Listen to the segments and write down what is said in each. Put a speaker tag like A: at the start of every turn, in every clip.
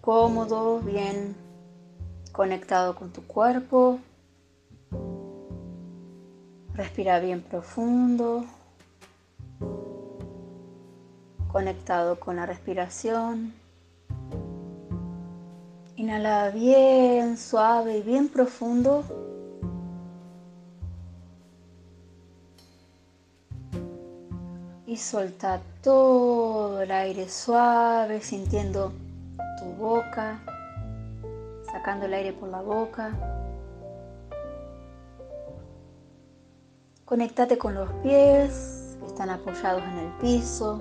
A: cómodo, bien conectado con tu cuerpo. Respira bien profundo, conectado con la respiración. Inhala bien suave y bien profundo. Y solta todo el aire suave, sintiendo boca, sacando el aire por la boca. Conectate con los pies que están apoyados en el piso.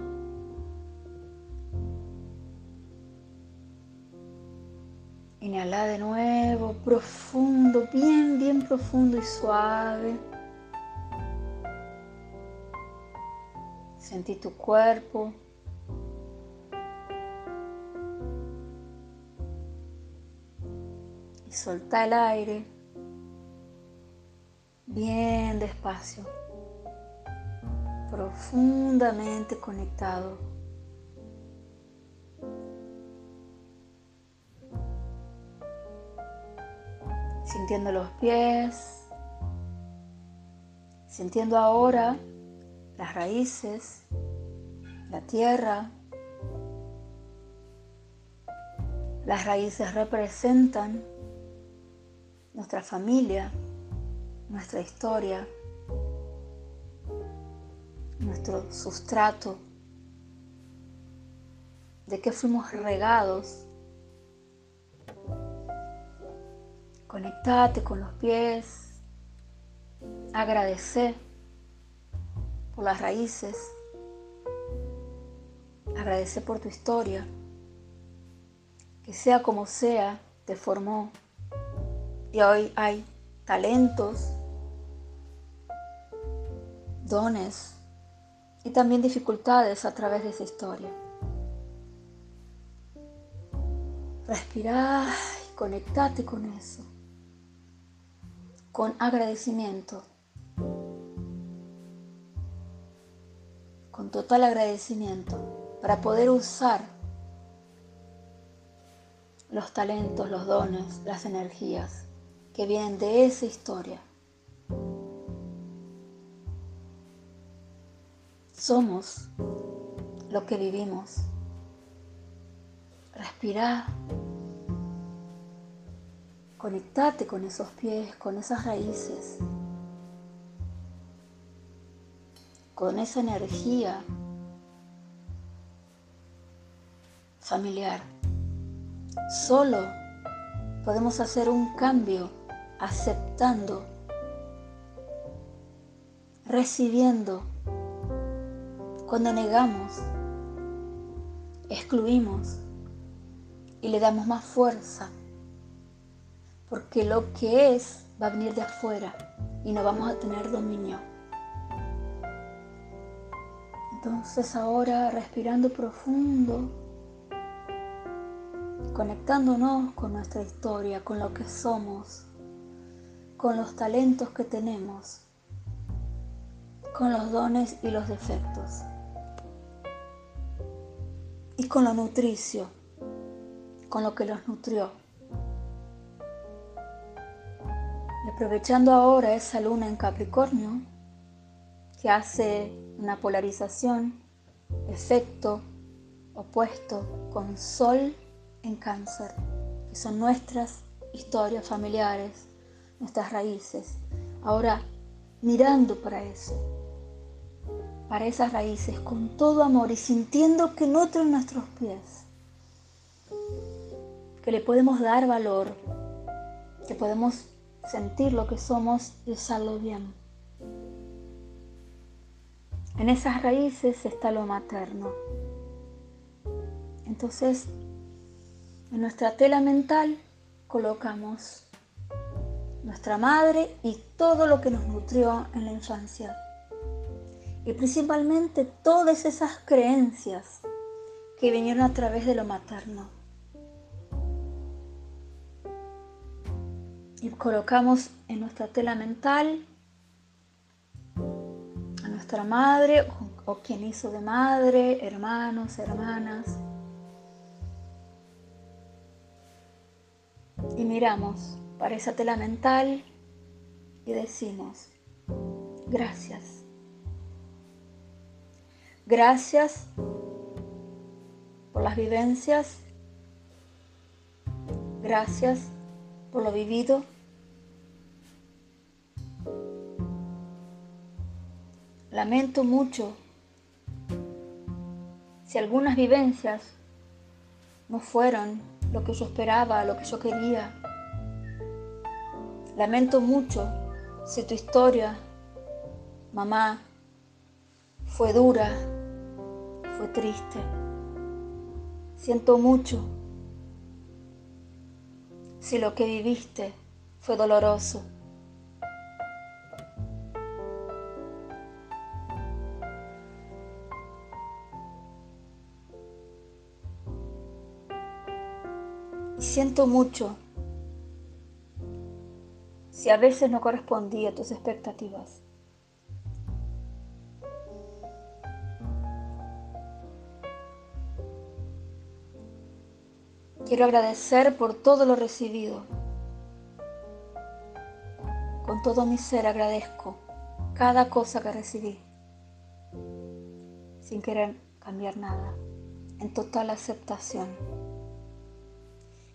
A: Inhala de nuevo, profundo, bien, bien profundo y suave. Sentí tu cuerpo. Solta el aire. Bien despacio. Profundamente conectado sintiendo los pies, sintiendo ahora las raíces, la tierra. Las raíces representan nuestra familia, nuestra historia, nuestro sustrato, de que fuimos regados Conectate con los pies. Agradece por las raíces. Agradece por tu historia. Que sea como sea, te formó. Y hoy hay talentos, dones y también dificultades a través de esa historia. Respira y conectate con eso con agradecimiento, con total agradecimiento, para poder usar los talentos, los dones, las energías que vienen de esa historia. Somos lo que vivimos. Respira Conectate con esos pies, con esas raíces, con esa energía familiar. Solo podemos hacer un cambio aceptando, recibiendo. Cuando negamos, excluimos y le damos más fuerza porque lo que es va a venir de afuera y no vamos a tener dominio. Entonces ahora respirando profundo, conectándonos con nuestra historia, con lo que somos, con los talentos que tenemos, con los dones y los defectos, y con lo nutricio, con lo que los nutrió. aprovechando ahora esa luna en Capricornio, que hace una polarización, efecto opuesto con Sol en Cáncer, que son nuestras historias familiares, nuestras raíces. Ahora, mirando para eso, para esas raíces, con todo amor y sintiendo que nutren nuestros pies, que le podemos dar valor, que podemos sentir lo que somos y usarlo bien. En esas raíces está lo materno. Entonces, en nuestra tela mental colocamos nuestra madre y todo lo que nos nutrió en la infancia. Y principalmente todas esas creencias que vinieron a través de lo materno. y colocamos en nuestra tela mental a nuestra madre o, quien hizo de madre, hermanos, hermanas. y miramos para esa mental y decimos, gracias. Gracias por las vivencias. Gracias por lo vivido. Lamento mucho si algunas vivencias no fueron lo que yo esperaba, lo que yo quería. Lamento mucho si tu historia, mamá, fue dura, fue triste. Siento mucho si lo que viviste fue doloroso. Siento mucho si a veces no correspondía a tus expectativas. Quiero agradecer por todo lo recibido. Con todo mi ser agradezco cada cosa que recibí, sin querer cambiar nada, en total aceptación.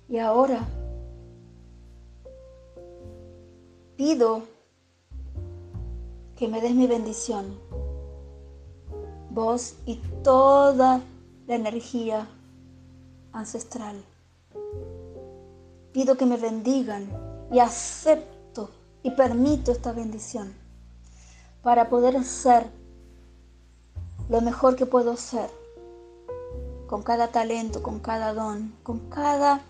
A: Y ahora pido que me des mi bendición, vos y toda la energía ancestral Pido que me bendigan y acepto y permito esta bendición para poder ser lo mejor que puedo ser con cada talento, con cada don, con cada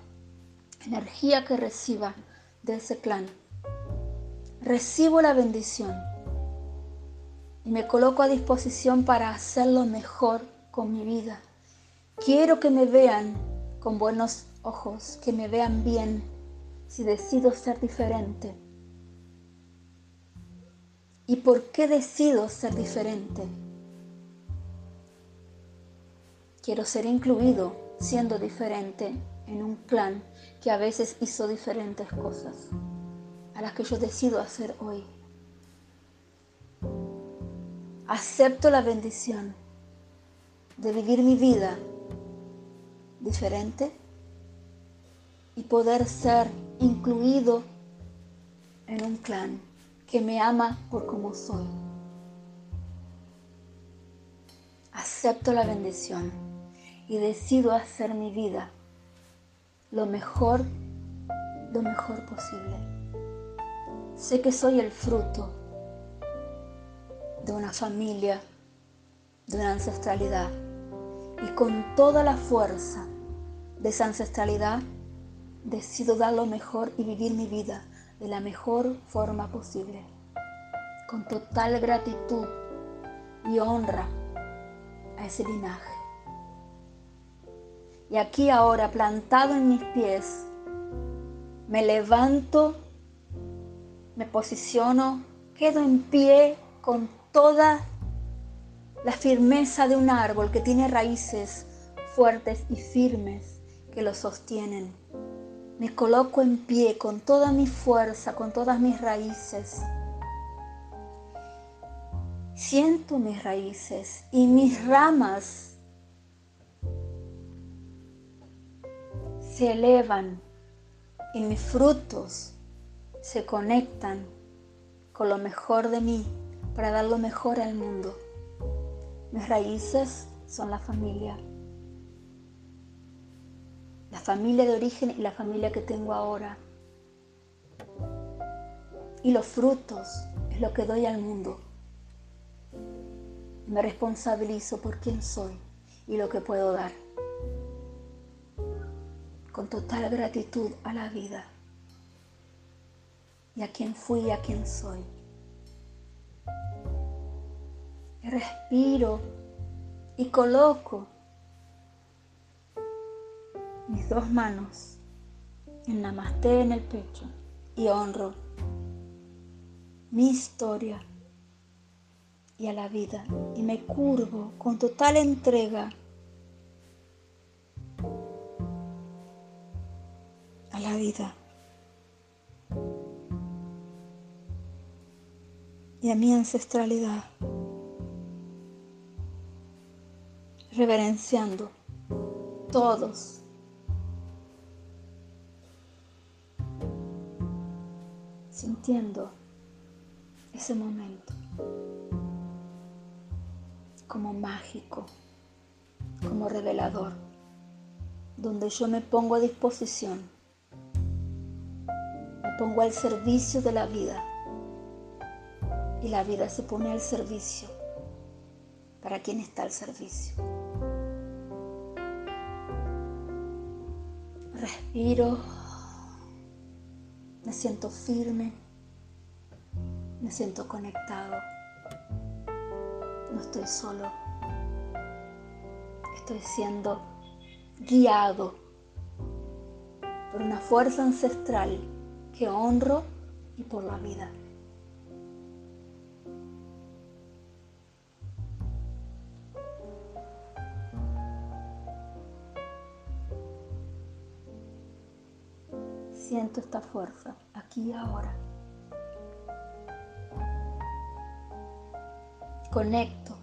A: energía que reciba de ese clan. Recibo la bendición y me coloco a disposición para hacer lo mejor con mi vida. Quiero que me vean con buenos ojos que me vean bien si decido ser diferente. ¿Y por qué decido ser diferente? Quiero ser incluido siendo diferente en un clan que a veces hizo diferentes cosas a las que yo decido hacer hoy. Acepto la bendición de vivir mi vida diferente y poder ser incluido en un clan que me ama por como soy. Acepto la bendición y decido hacer mi vida lo mejor, lo mejor posible. Sé que soy el fruto de una familia, de una ancestralidad y con toda la fuerza de esa ancestralidad decido dar lo mejor y vivir mi vida de la mejor forma posible, con total gratitud y honra a ese linaje. Y aquí ahora, plantado en mis pies, me levanto, me posiciono, quedo en pie con toda la firmeza de un árbol que tiene raíces fuertes y firmes que lo sostienen me coloco en pie con toda mi fuerza, con todas mis raíces. Siento mis raíces y mis ramas se elevan y mis frutos se conectan con lo mejor de mí para dar lo mejor al mundo. Mis raíces son la familia la familia de origen y la familia que tengo ahora. Y los frutos es lo que doy al mundo. Me responsabilizo por quién soy y lo que puedo dar. Con total gratitud a la vida y a quien fui y a quien soy. Respiro y coloco mis dos manos en Namaste en el pecho y honro mi historia y a la vida y me curvo con total entrega a la vida y a mi ancestralidad, reverenciando todos. Sintiendo ese momento como mágico, como revelador, donde yo me pongo a disposición, me pongo al servicio de la vida y la vida se pone al servicio. Para quien está al servicio. Respiro, me siento firme, me siento conectado, no estoy solo, estoy siendo guiado por una fuerza ancestral que honro y por la vida. Esta fuerza aquí y ahora. Conecto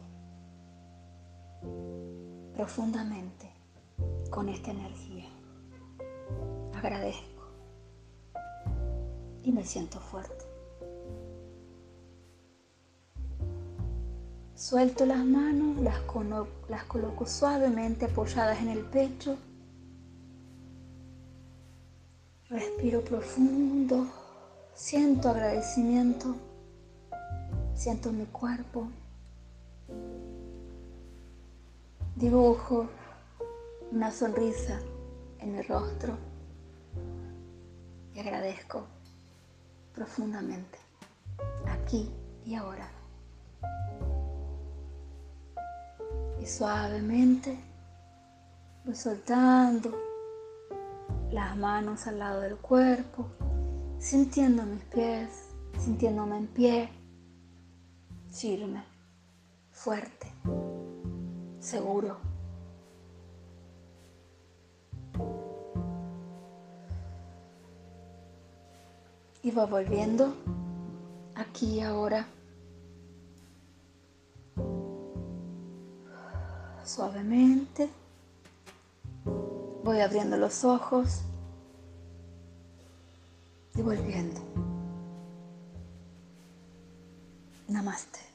A: profundamente con esta energía. Agradezco y me siento fuerte. Suelto las manos, las, las coloco suavemente apoyadas en el pecho Respiro profundo, siento agradecimiento, siento mi cuerpo, dibujo una sonrisa en mi rostro. Y agradezco profundamente, aquí y ahora. Y suavemente voy soltando las manos al lado del cuerpo, sintiendo mis pies, sintiéndome en pie, firme, fuerte, seguro. Y va volviendo aquí y ahora. Suavemente. Voy abriendo los ojos y volviendo. Namaste.